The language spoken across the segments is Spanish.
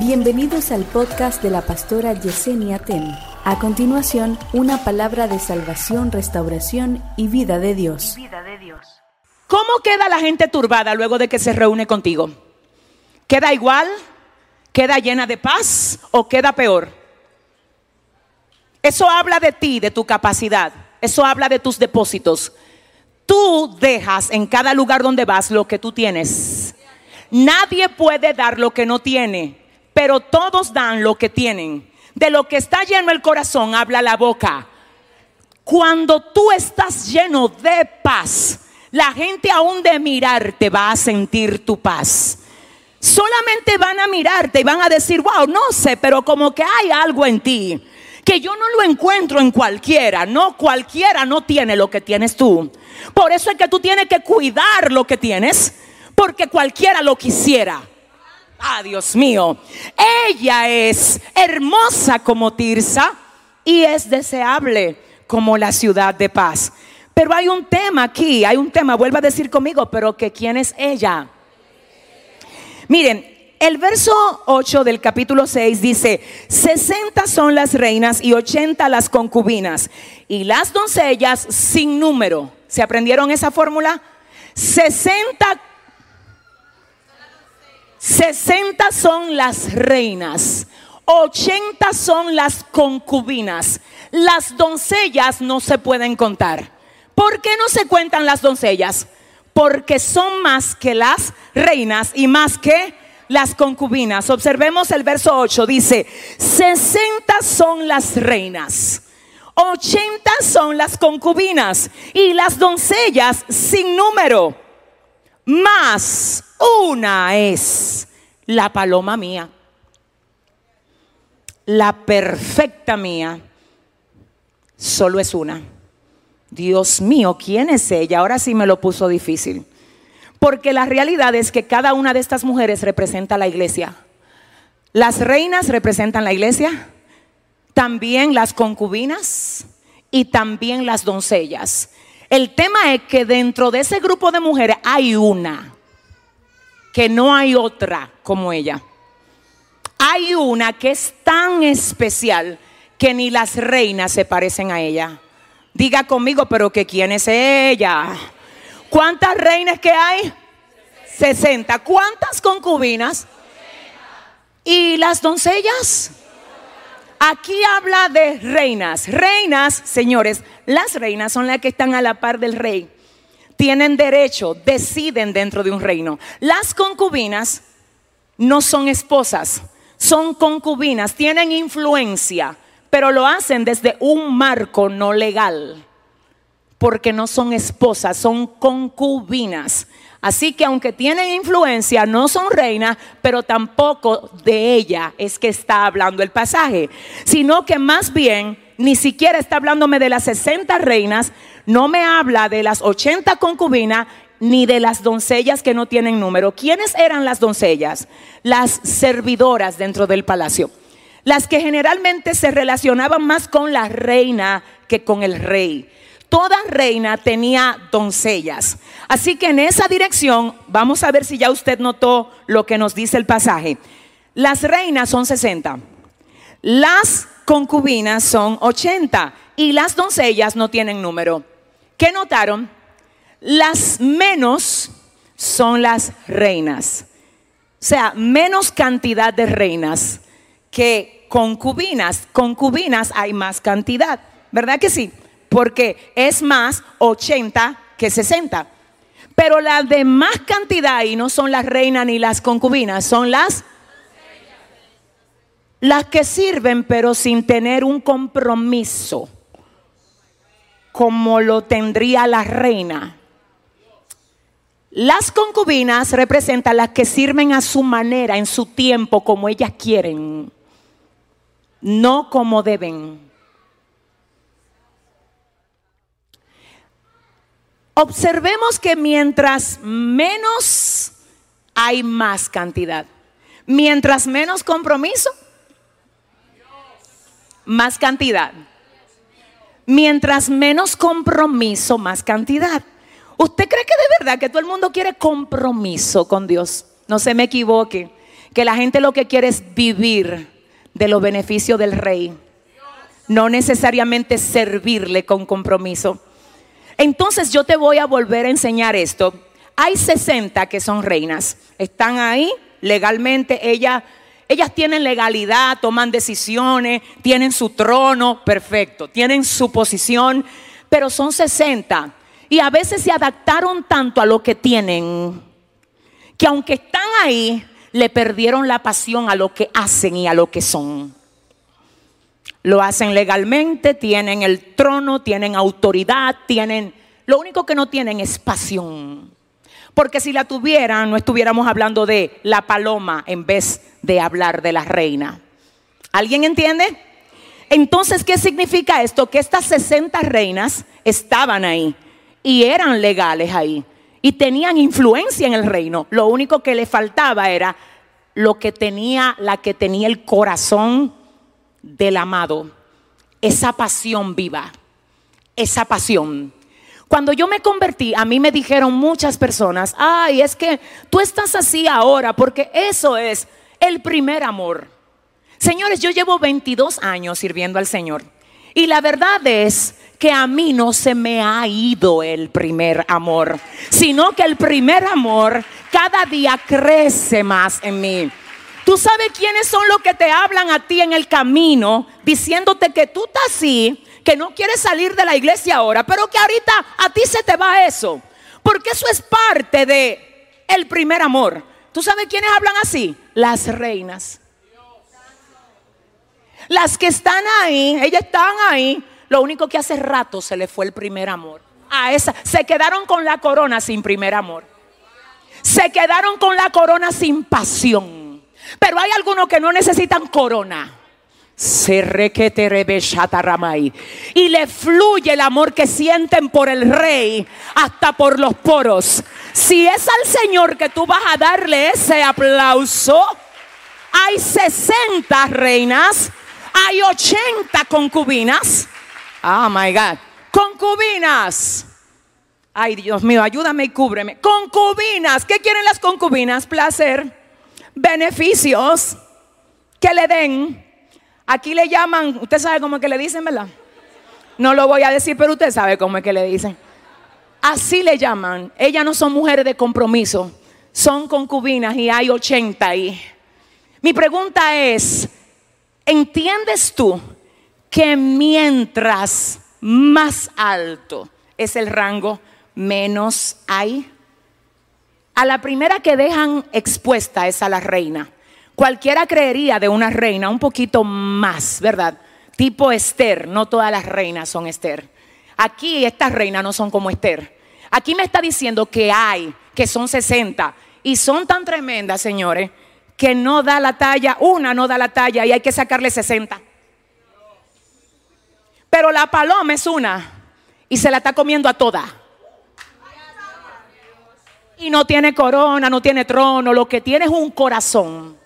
Bienvenidos al podcast de la pastora Yesenia Ten. A continuación, una palabra de salvación, restauración y vida de Dios. ¿Cómo queda la gente turbada luego de que se reúne contigo? ¿Queda igual? ¿Queda llena de paz o queda peor? Eso habla de ti, de tu capacidad. Eso habla de tus depósitos. Tú dejas en cada lugar donde vas lo que tú tienes. Nadie puede dar lo que no tiene pero todos dan lo que tienen. De lo que está lleno el corazón habla la boca. Cuando tú estás lleno de paz, la gente aún de mirarte va a sentir tu paz. Solamente van a mirarte y van a decir, wow, no sé, pero como que hay algo en ti que yo no lo encuentro en cualquiera. No, cualquiera no tiene lo que tienes tú. Por eso es que tú tienes que cuidar lo que tienes, porque cualquiera lo quisiera. Ah, Dios mío. Ella es hermosa como Tirsa y es deseable como la ciudad de paz. Pero hay un tema aquí, hay un tema, vuelva a decir conmigo, pero que quién es ella. Miren, el verso 8 del capítulo 6 dice, 60 son las reinas y 80 las concubinas y las doncellas sin número. ¿Se aprendieron esa fórmula? 60 60 son las reinas, 80 son las concubinas. Las doncellas no se pueden contar. ¿Por qué no se cuentan las doncellas? Porque son más que las reinas y más que las concubinas. Observemos el verso 8, dice, 60 son las reinas. 80 son las concubinas y las doncellas sin número más una es la paloma mía, la perfecta mía, solo es una. Dios mío, ¿quién es ella? Ahora sí me lo puso difícil. Porque la realidad es que cada una de estas mujeres representa la iglesia. Las reinas representan la iglesia, también las concubinas y también las doncellas. El tema es que dentro de ese grupo de mujeres hay una, que no hay otra como ella. Hay una que es tan especial que ni las reinas se parecen a ella. Diga conmigo, pero que quién es ella. ¿Cuántas reinas que hay? 60. ¿Cuántas concubinas? ¿Y las doncellas? Aquí habla de reinas. Reinas, señores, las reinas son las que están a la par del rey. Tienen derecho, deciden dentro de un reino. Las concubinas no son esposas, son concubinas, tienen influencia, pero lo hacen desde un marco no legal, porque no son esposas, son concubinas. Así que aunque tienen influencia, no son reinas, pero tampoco de ella es que está hablando el pasaje, sino que más bien ni siquiera está hablándome de las 60 reinas, no me habla de las 80 concubinas, ni de las doncellas que no tienen número. ¿Quiénes eran las doncellas? Las servidoras dentro del palacio. Las que generalmente se relacionaban más con la reina que con el rey. Toda reina tenía doncellas. Así que en esa dirección, vamos a ver si ya usted notó lo que nos dice el pasaje. Las reinas son 60. Las concubinas son 80 y las doncellas no tienen número. ¿Qué notaron? Las menos son las reinas. O sea, menos cantidad de reinas que concubinas. Concubinas hay más cantidad, ¿verdad que sí? Porque es más 80 que 60. Pero la de más cantidad y no son las reinas ni las concubinas, son las las que sirven pero sin tener un compromiso como lo tendría la reina. Las concubinas representan las que sirven a su manera, en su tiempo, como ellas quieren, no como deben. Observemos que mientras menos hay más cantidad, mientras menos compromiso, más cantidad. Mientras menos compromiso, más cantidad. ¿Usted cree que de verdad que todo el mundo quiere compromiso con Dios? No se me equivoque. que la gente lo que quiere es vivir de los beneficios del rey, no necesariamente servirle con compromiso. Entonces yo te voy a volver a enseñar esto. Hay 60 que son reinas, están ahí legalmente, ellas, ellas tienen legalidad, toman decisiones, tienen su trono, perfecto, tienen su posición, pero son 60 y a veces se adaptaron tanto a lo que tienen que aunque están ahí, le perdieron la pasión a lo que hacen y a lo que son. Lo hacen legalmente, tienen el trono, tienen autoridad, tienen... Lo único que no tienen es pasión. Porque si la tuvieran, no estuviéramos hablando de la paloma en vez de hablar de la reina. ¿Alguien entiende? Entonces, ¿qué significa esto? Que estas 60 reinas estaban ahí y eran legales ahí y tenían influencia en el reino. Lo único que le faltaba era lo que tenía, la que tenía el corazón del amado, esa pasión viva, esa pasión. Cuando yo me convertí, a mí me dijeron muchas personas, ay, es que tú estás así ahora porque eso es el primer amor. Señores, yo llevo 22 años sirviendo al Señor y la verdad es que a mí no se me ha ido el primer amor, sino que el primer amor cada día crece más en mí. Tú sabes quiénes son los que te hablan a ti en el camino diciéndote que tú estás así, que no quieres salir de la iglesia ahora, pero que ahorita a ti se te va eso. Porque eso es parte de el primer amor. ¿Tú sabes quiénes hablan así? Las reinas. Las que están ahí, ellas están ahí lo único que hace rato se le fue el primer amor. A esa, se quedaron con la corona sin primer amor. Se quedaron con la corona sin pasión. Pero hay algunos que no necesitan corona. Y le fluye el amor que sienten por el rey hasta por los poros. Si es al Señor que tú vas a darle ese aplauso, hay 60 reinas, hay 80 concubinas Oh my God. Concubinas. Ay, Dios mío, ayúdame y cúbreme. Concubinas. ¿Qué quieren las concubinas? Placer, beneficios que le den. Aquí le llaman, usted sabe cómo es que le dicen, ¿verdad? No lo voy a decir, pero usted sabe cómo es que le dicen. Así le llaman. Ellas no son mujeres de compromiso, son concubinas y hay 80 ahí. Mi pregunta es, ¿entiendes tú que mientras más alto es el rango, menos hay. A la primera que dejan expuesta es a la reina. Cualquiera creería de una reina un poquito más, ¿verdad? Tipo Esther, no todas las reinas son Esther. Aquí estas reinas no son como Esther. Aquí me está diciendo que hay, que son 60, y son tan tremendas, señores, que no da la talla, una no da la talla y hay que sacarle 60. Pero la paloma es una y se la está comiendo a toda. Y no tiene corona, no tiene trono, lo que tiene es un corazón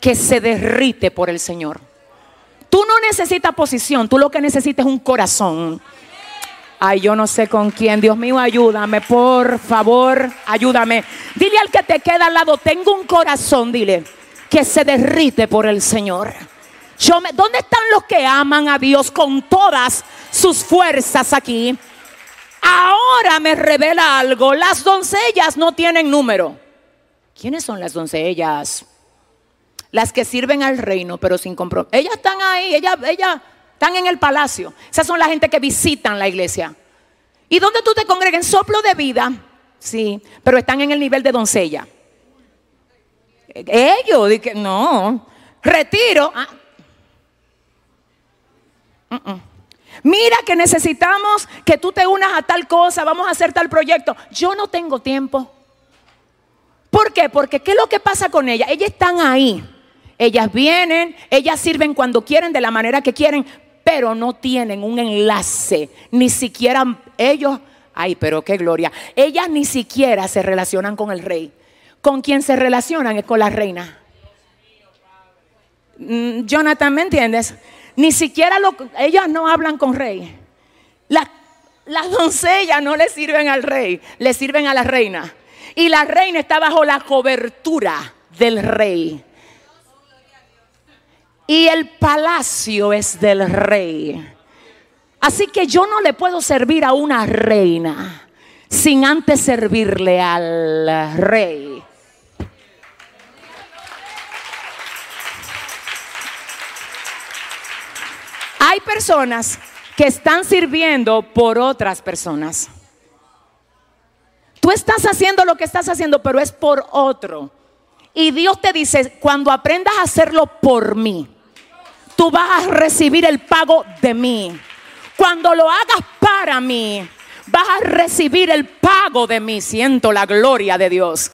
que se derrite por el Señor. Tú no necesitas posición, tú lo que necesitas es un corazón. Ay, yo no sé con quién. Dios mío, ayúdame, por favor, ayúdame. Dile al que te queda al lado, tengo un corazón, dile, que se derrite por el Señor. ¿Dónde están los que aman a Dios con todas sus fuerzas aquí? Ahora me revela algo. Las doncellas no tienen número. ¿Quiénes son las doncellas? Las que sirven al reino, pero sin compromiso. Ellas están ahí, ellas, ellas están en el palacio. Esas son la gente que visitan la iglesia. ¿Y dónde tú te congregas? En soplo de vida. Sí, pero están en el nivel de doncella. Ellos, no. Retiro. Ah, Mira que necesitamos que tú te unas a tal cosa, vamos a hacer tal proyecto. Yo no tengo tiempo. ¿Por qué? Porque ¿qué es lo que pasa con ellas? Ellas están ahí. Ellas vienen, ellas sirven cuando quieren, de la manera que quieren, pero no tienen un enlace. Ni siquiera ellos, ay, pero qué gloria. Ellas ni siquiera se relacionan con el rey. Con quien se relacionan es con la reina. Mm, Jonathan, ¿me entiendes? Ni siquiera lo, ellas no hablan con rey. Las, las doncellas no le sirven al rey, le sirven a la reina. Y la reina está bajo la cobertura del rey. Y el palacio es del rey. Así que yo no le puedo servir a una reina sin antes servirle al rey. Hay personas que están sirviendo por otras personas. Tú estás haciendo lo que estás haciendo, pero es por otro. Y Dios te dice, cuando aprendas a hacerlo por mí, tú vas a recibir el pago de mí. Cuando lo hagas para mí, vas a recibir el pago de mí. Siento la gloria de Dios.